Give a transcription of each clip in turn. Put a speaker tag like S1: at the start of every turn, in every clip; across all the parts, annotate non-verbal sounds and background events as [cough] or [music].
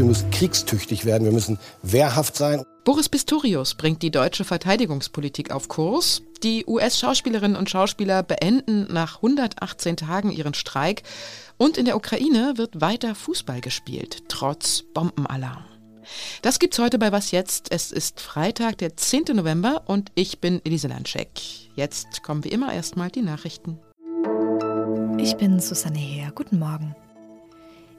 S1: wir müssen kriegstüchtig werden, wir müssen wehrhaft sein.
S2: Boris Pistorius bringt die deutsche Verteidigungspolitik auf Kurs. Die US-Schauspielerinnen und Schauspieler beenden nach 118 Tagen ihren Streik. Und in der Ukraine wird weiter Fußball gespielt, trotz Bombenalarm. Das gibt's heute bei Was Jetzt. Es ist Freitag, der 10. November und ich bin Elise Landscheck. Jetzt kommen wie immer erstmal die Nachrichten.
S3: Ich bin Susanne Heer. Guten Morgen.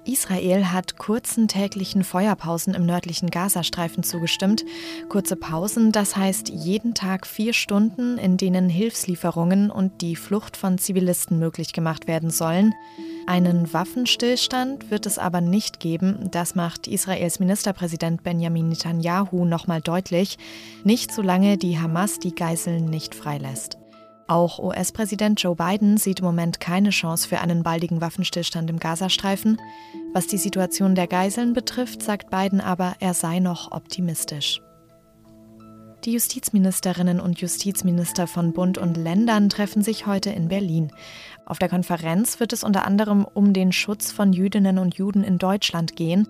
S3: Israel hat kurzen täglichen Feuerpausen im nördlichen Gazastreifen zugestimmt. Kurze Pausen, das heißt jeden Tag vier Stunden, in denen Hilfslieferungen und die Flucht von Zivilisten möglich gemacht werden sollen. Einen Waffenstillstand wird es aber nicht geben, das macht Israels Ministerpräsident Benjamin Netanyahu nochmal deutlich, nicht solange die Hamas die Geiseln nicht freilässt. Auch US-Präsident Joe Biden sieht im Moment keine Chance für einen baldigen Waffenstillstand im Gazastreifen. Was die Situation der Geiseln betrifft, sagt Biden aber, er sei noch optimistisch. Die Justizministerinnen und Justizminister von Bund und Ländern treffen sich heute in Berlin. Auf der Konferenz wird es unter anderem um den Schutz von Jüdinnen und Juden in Deutschland gehen.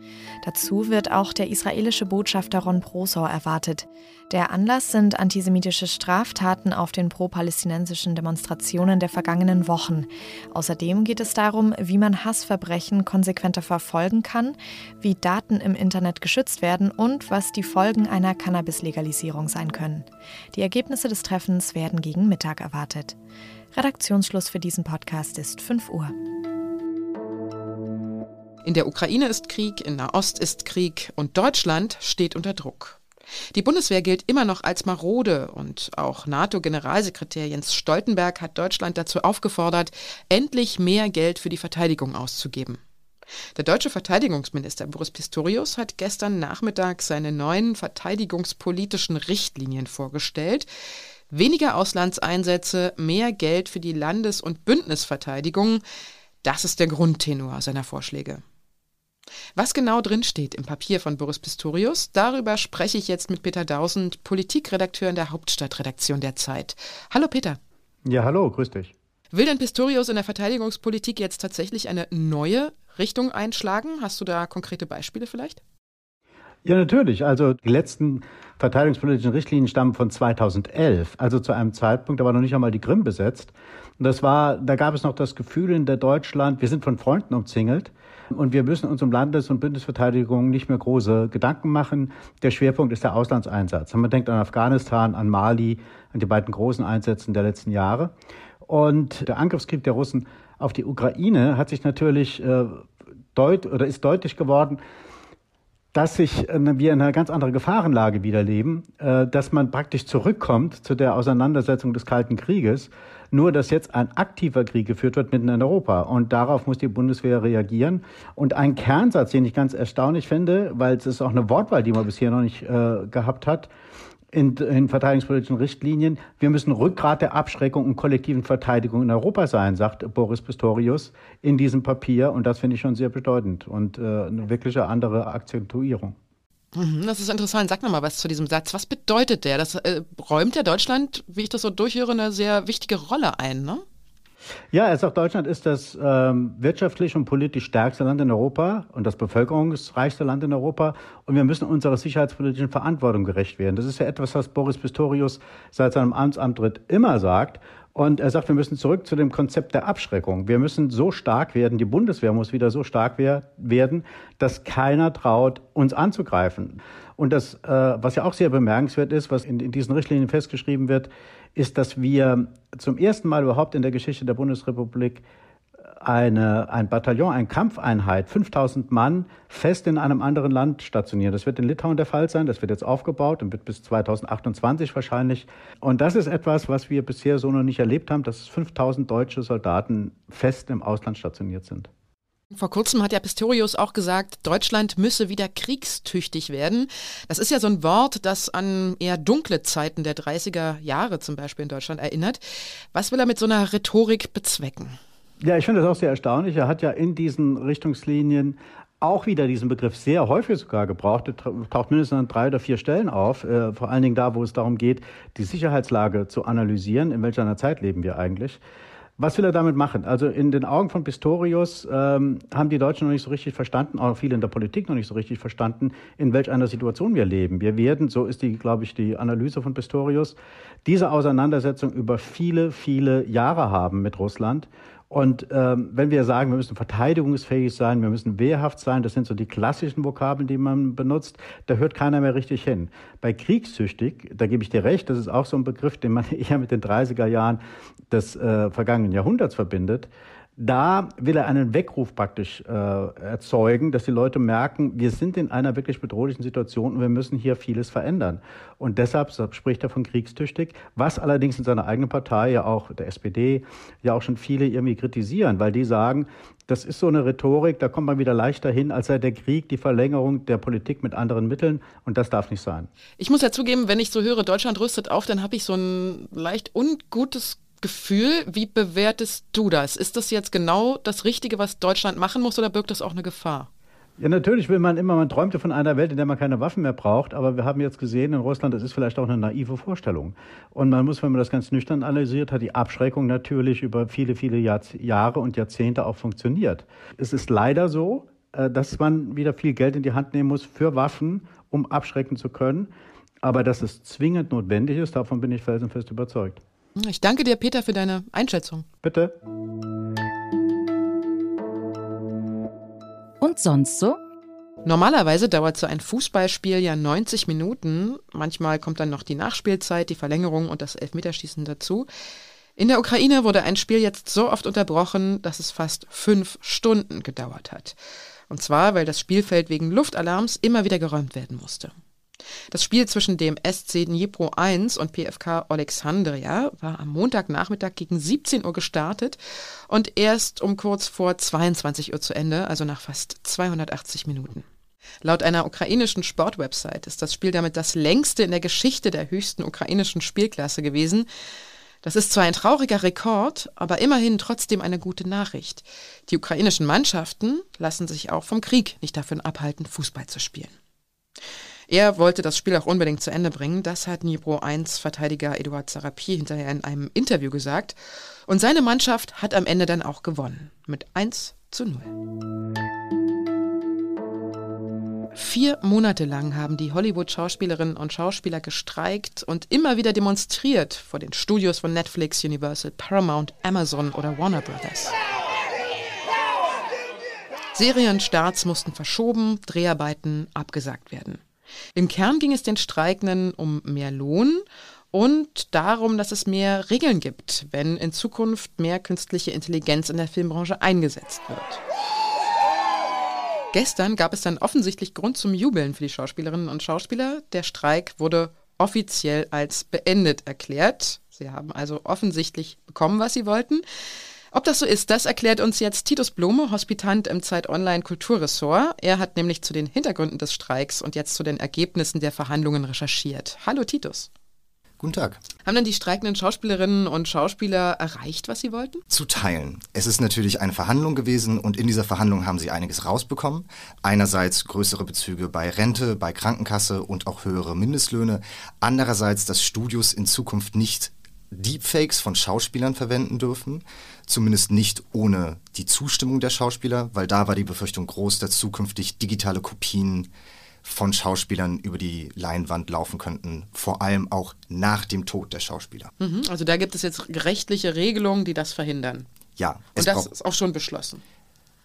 S3: Dazu wird auch der israelische Botschafter Ron Prosor erwartet. Der Anlass sind antisemitische Straftaten auf den pro-palästinensischen Demonstrationen der vergangenen Wochen. Außerdem geht es darum, wie man Hassverbrechen konsequenter verfolgen kann, wie Daten im Internet geschützt werden und was die Folgen einer Cannabis-Legalisierung sein können. Die Ergebnisse des Treffens werden gegen Mittag erwartet. Redaktionsschluss für diesen Podcast ist 5 Uhr.
S2: In der Ukraine ist Krieg, in Nahost ist Krieg und Deutschland steht unter Druck. Die Bundeswehr gilt immer noch als marode und auch NATO-Generalsekretär Jens Stoltenberg hat Deutschland dazu aufgefordert, endlich mehr Geld für die Verteidigung auszugeben. Der deutsche Verteidigungsminister Boris Pistorius hat gestern Nachmittag seine neuen verteidigungspolitischen Richtlinien vorgestellt. Weniger Auslandseinsätze, mehr Geld für die Landes- und Bündnisverteidigung, das ist der Grundtenor seiner Vorschläge. Was genau drinsteht im Papier von Boris Pistorius, darüber spreche ich jetzt mit Peter Dausend, Politikredakteur in der Hauptstadtredaktion der Zeit. Hallo Peter.
S4: Ja, hallo, grüß dich.
S2: Will denn Pistorius in der Verteidigungspolitik jetzt tatsächlich eine neue Richtung einschlagen? Hast du da konkrete Beispiele vielleicht?
S4: Ja, natürlich. Also die letzten verteidigungspolitischen Richtlinien stammen von 2011, also zu einem Zeitpunkt, da war noch nicht einmal die Krim besetzt. Und das war, da gab es noch das Gefühl in der Deutschland, wir sind von Freunden umzingelt und wir müssen uns um Landes- und Bündnisverteidigung nicht mehr große Gedanken machen. Der Schwerpunkt ist der Auslandseinsatz. Man denkt an Afghanistan, an Mali, an die beiden großen Einsätze der letzten Jahre. Und der Angriffskrieg der Russen auf die Ukraine hat sich natürlich äh, deut oder ist deutlich geworden, dass sich äh, wir in einer ganz anderen Gefahrenlage wieder leben, äh, dass man praktisch zurückkommt zu der Auseinandersetzung des Kalten Krieges, nur dass jetzt ein aktiver Krieg geführt wird mitten in Europa. Und darauf muss die Bundeswehr reagieren. Und ein Kernsatz, den ich ganz erstaunlich finde, weil es ist auch eine Wortwahl, die man bisher noch nicht äh, gehabt hat, in, in verteidigungspolitischen Richtlinien. Wir müssen Rückgrat der Abschreckung und kollektiven Verteidigung in Europa sein, sagt Boris Pistorius in diesem Papier. Und das finde ich schon sehr bedeutend und äh, eine wirkliche andere Akzentuierung.
S2: Mhm, das ist interessant. Sag noch mal was zu diesem Satz. Was bedeutet der? Das äh, räumt ja Deutschland, wie ich das so durchhöre, eine sehr wichtige Rolle ein, ne?
S4: Ja, er sagt, Deutschland ist das ähm, wirtschaftlich und politisch stärkste Land in Europa und das bevölkerungsreichste Land in Europa. Und wir müssen unserer sicherheitspolitischen Verantwortung gerecht werden. Das ist ja etwas, was Boris Pistorius seit seinem Amtsantritt immer sagt. Und er sagt, wir müssen zurück zu dem Konzept der Abschreckung. Wir müssen so stark werden, die Bundeswehr muss wieder so stark werden, dass keiner traut, uns anzugreifen. Und das, äh, was ja auch sehr bemerkenswert ist, was in, in diesen Richtlinien festgeschrieben wird, ist, dass wir zum ersten Mal überhaupt in der Geschichte der Bundesrepublik eine, ein Bataillon, eine Kampfeinheit, 5000 Mann, fest in einem anderen Land stationieren. Das wird in Litauen der Fall sein. Das wird jetzt aufgebaut und wird bis 2028 wahrscheinlich. Und das ist etwas, was wir bisher so noch nicht erlebt haben, dass 5000 deutsche Soldaten fest im Ausland stationiert sind.
S2: Vor kurzem hat ja Pistorius auch gesagt, Deutschland müsse wieder kriegstüchtig werden. Das ist ja so ein Wort, das an eher dunkle Zeiten der 30er Jahre zum Beispiel in Deutschland erinnert. Was will er mit so einer Rhetorik bezwecken?
S4: Ja, ich finde das auch sehr erstaunlich. Er hat ja in diesen Richtungslinien auch wieder diesen Begriff sehr häufig sogar gebraucht. Er taucht mindestens an drei oder vier Stellen auf, äh, vor allen Dingen da, wo es darum geht, die Sicherheitslage zu analysieren, in welcher Zeit leben wir eigentlich. Was will er damit machen? Also in den Augen von Pistorius ähm, haben die Deutschen noch nicht so richtig verstanden, auch viele in der Politik noch nicht so richtig verstanden, in welch einer Situation wir leben. Wir werden, so ist die, glaube ich, die Analyse von Pistorius, diese Auseinandersetzung über viele, viele Jahre haben mit Russland. Und ähm, wenn wir sagen, wir müssen verteidigungsfähig sein, wir müssen wehrhaft sein, das sind so die klassischen Vokabeln, die man benutzt, da hört keiner mehr richtig hin. Bei kriegssüchtig, da gebe ich dir recht, das ist auch so ein Begriff, den man [laughs] eher mit den 30er Jahren des äh, vergangenen Jahrhunderts verbindet. Da will er einen Weckruf praktisch äh, erzeugen, dass die Leute merken, wir sind in einer wirklich bedrohlichen Situation und wir müssen hier vieles verändern. Und deshalb spricht er von kriegstüchtig, was allerdings in seiner eigenen Partei, ja auch der SPD, ja auch schon viele irgendwie kritisieren, weil die sagen, das ist so eine Rhetorik, da kommt man wieder leichter hin, als sei der Krieg die Verlängerung der Politik mit anderen Mitteln und das darf nicht sein.
S2: Ich muss ja zugeben, wenn ich so höre, Deutschland rüstet auf, dann habe ich so ein leicht ungutes Gefühl. Wie bewertest du das? Ist das jetzt genau das Richtige, was Deutschland machen muss oder birgt das auch eine Gefahr?
S4: Ja, natürlich will man immer, man träumte von einer Welt, in der man keine Waffen mehr braucht, aber wir haben jetzt gesehen, in Russland, das ist vielleicht auch eine naive Vorstellung. Und man muss, wenn man das ganz nüchtern analysiert, hat die Abschreckung natürlich über viele, viele Jahr Jahre und Jahrzehnte auch funktioniert. Es ist leider so, äh, dass man wieder viel Geld in die Hand nehmen muss für Waffen, um abschrecken zu können. Aber dass es zwingend notwendig ist, davon bin ich felsenfest überzeugt.
S2: Ich danke dir, Peter, für deine Einschätzung.
S4: Bitte.
S5: Und sonst so?
S2: Normalerweise dauert so ein Fußballspiel ja 90 Minuten. Manchmal kommt dann noch die Nachspielzeit, die Verlängerung und das Elfmeterschießen dazu. In der Ukraine wurde ein Spiel jetzt so oft unterbrochen, dass es fast fünf Stunden gedauert hat. Und zwar, weil das Spielfeld wegen Luftalarms immer wieder geräumt werden musste. Das Spiel zwischen dem SC Dnipro 1 und PFK Alexandria war am Montagnachmittag gegen 17 Uhr gestartet und erst um kurz vor 22 Uhr zu Ende, also nach fast 280 Minuten. Laut einer ukrainischen Sportwebsite ist das Spiel damit das längste in der Geschichte der höchsten ukrainischen Spielklasse gewesen. Das ist zwar ein trauriger Rekord, aber immerhin trotzdem eine gute Nachricht. Die ukrainischen Mannschaften lassen sich auch vom Krieg nicht davon abhalten, Fußball zu spielen. Er wollte das Spiel auch unbedingt zu Ende bringen. Das hat Nibro 1 Verteidiger Eduard Sarapi hinterher in einem Interview gesagt. Und seine Mannschaft hat am Ende dann auch gewonnen. Mit 1 zu 0. Vier Monate lang haben die Hollywood-Schauspielerinnen und Schauspieler gestreikt und immer wieder demonstriert vor den Studios von Netflix, Universal, Paramount, Amazon oder Warner Brothers. Serienstarts mussten verschoben, Dreharbeiten abgesagt werden. Im Kern ging es den Streikenden um mehr Lohn und darum, dass es mehr Regeln gibt, wenn in Zukunft mehr künstliche Intelligenz in der Filmbranche eingesetzt wird. Gestern gab es dann offensichtlich Grund zum Jubeln für die Schauspielerinnen und Schauspieler. Der Streik wurde offiziell als beendet erklärt. Sie haben also offensichtlich bekommen, was sie wollten. Ob das so ist, das erklärt uns jetzt Titus Blome, Hospitant im Zeit Online Kulturressort. Er hat nämlich zu den Hintergründen des Streiks und jetzt zu den Ergebnissen der Verhandlungen recherchiert. Hallo Titus.
S6: Guten Tag.
S2: Haben denn die streikenden Schauspielerinnen und Schauspieler erreicht, was sie wollten?
S6: Zu teilen. Es ist natürlich eine Verhandlung gewesen und in dieser Verhandlung haben sie einiges rausbekommen. Einerseits größere Bezüge bei Rente, bei Krankenkasse und auch höhere Mindestlöhne. Andererseits, dass Studios in Zukunft nicht Deepfakes von Schauspielern verwenden dürfen, zumindest nicht ohne die Zustimmung der Schauspieler, weil da war die Befürchtung groß, dass zukünftig digitale Kopien von Schauspielern über die Leinwand laufen könnten, vor allem auch nach dem Tod der Schauspieler.
S2: Mhm, also da gibt es jetzt rechtliche Regelungen, die das verhindern.
S6: Ja.
S2: Und das ist auch schon beschlossen.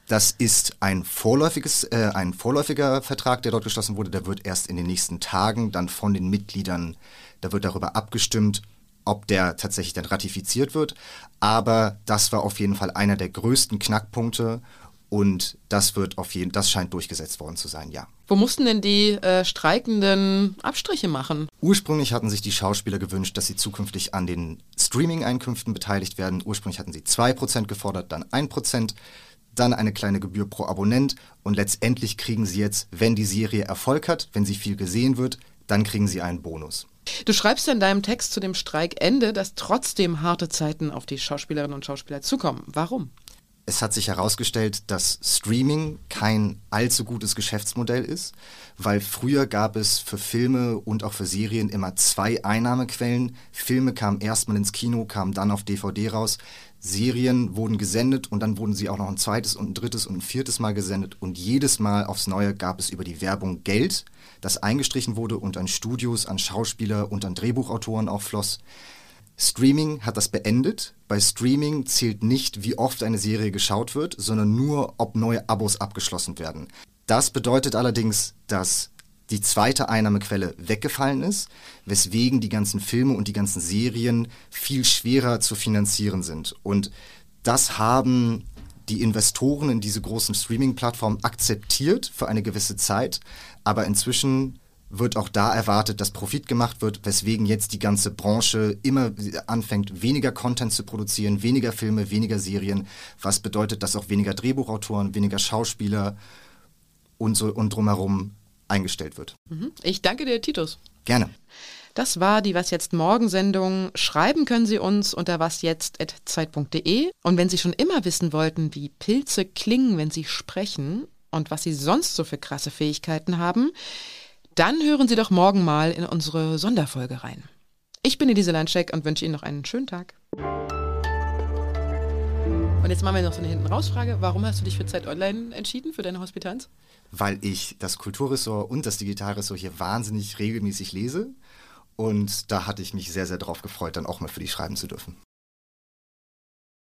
S6: Das ist ein, vorläufiges, äh, ein vorläufiger Vertrag, der dort geschlossen wurde. Der wird erst in den nächsten Tagen dann von den Mitgliedern, da wird darüber abgestimmt, ob der tatsächlich dann ratifiziert wird. Aber das war auf jeden Fall einer der größten Knackpunkte und das wird auf jeden, das scheint durchgesetzt worden zu sein, ja.
S2: Wo mussten denn die äh, Streikenden Abstriche machen?
S6: Ursprünglich hatten sich die Schauspieler gewünscht, dass sie zukünftig an den Streaming-Einkünften beteiligt werden. Ursprünglich hatten sie 2% gefordert, dann 1%, dann eine kleine Gebühr pro Abonnent und letztendlich kriegen sie jetzt, wenn die Serie Erfolg hat, wenn sie viel gesehen wird, dann kriegen sie einen Bonus.
S2: Du schreibst in deinem Text zu dem Streikende, dass trotzdem harte Zeiten auf die Schauspielerinnen und Schauspieler zukommen. Warum?
S6: Es hat sich herausgestellt, dass Streaming kein allzu gutes Geschäftsmodell ist, weil früher gab es für Filme und auch für Serien immer zwei Einnahmequellen. Filme kamen erstmal ins Kino, kamen dann auf DVD raus. Serien wurden gesendet und dann wurden sie auch noch ein zweites und ein drittes und ein viertes Mal gesendet und jedes Mal aufs Neue gab es über die Werbung Geld, das eingestrichen wurde und an Studios, an Schauspieler und an Drehbuchautoren auch floss. Streaming hat das beendet. Bei Streaming zählt nicht, wie oft eine Serie geschaut wird, sondern nur, ob neue Abos abgeschlossen werden. Das bedeutet allerdings, dass die zweite Einnahmequelle weggefallen ist, weswegen die ganzen Filme und die ganzen Serien viel schwerer zu finanzieren sind. Und das haben die Investoren in diese großen Streaming-Plattformen akzeptiert für eine gewisse Zeit, aber inzwischen wird auch da erwartet, dass Profit gemacht wird, weswegen jetzt die ganze Branche immer anfängt, weniger Content zu produzieren, weniger Filme, weniger Serien, was bedeutet, dass auch weniger Drehbuchautoren, weniger Schauspieler und so und drumherum eingestellt wird.
S2: Mhm. Ich danke dir, Titus.
S6: Gerne.
S2: Das war die Was jetzt Morgen-Sendung. Schreiben können Sie uns unter wasjetzt.zeit.de. Und wenn Sie schon immer wissen wollten, wie Pilze klingen, wenn sie sprechen und was sie sonst so für krasse Fähigkeiten haben, dann hören Sie doch morgen mal in unsere Sonderfolge rein. Ich bin Elise Landscheck und wünsche Ihnen noch einen schönen Tag. Und jetzt machen wir noch so eine Hinten-Raus-Frage. Warum hast du dich für Zeit Online entschieden, für deine Hospitanz?
S6: weil ich das Kulturressort und das Digitalressort hier wahnsinnig regelmäßig lese. Und da hatte ich mich sehr, sehr drauf gefreut, dann auch mal für die schreiben zu dürfen.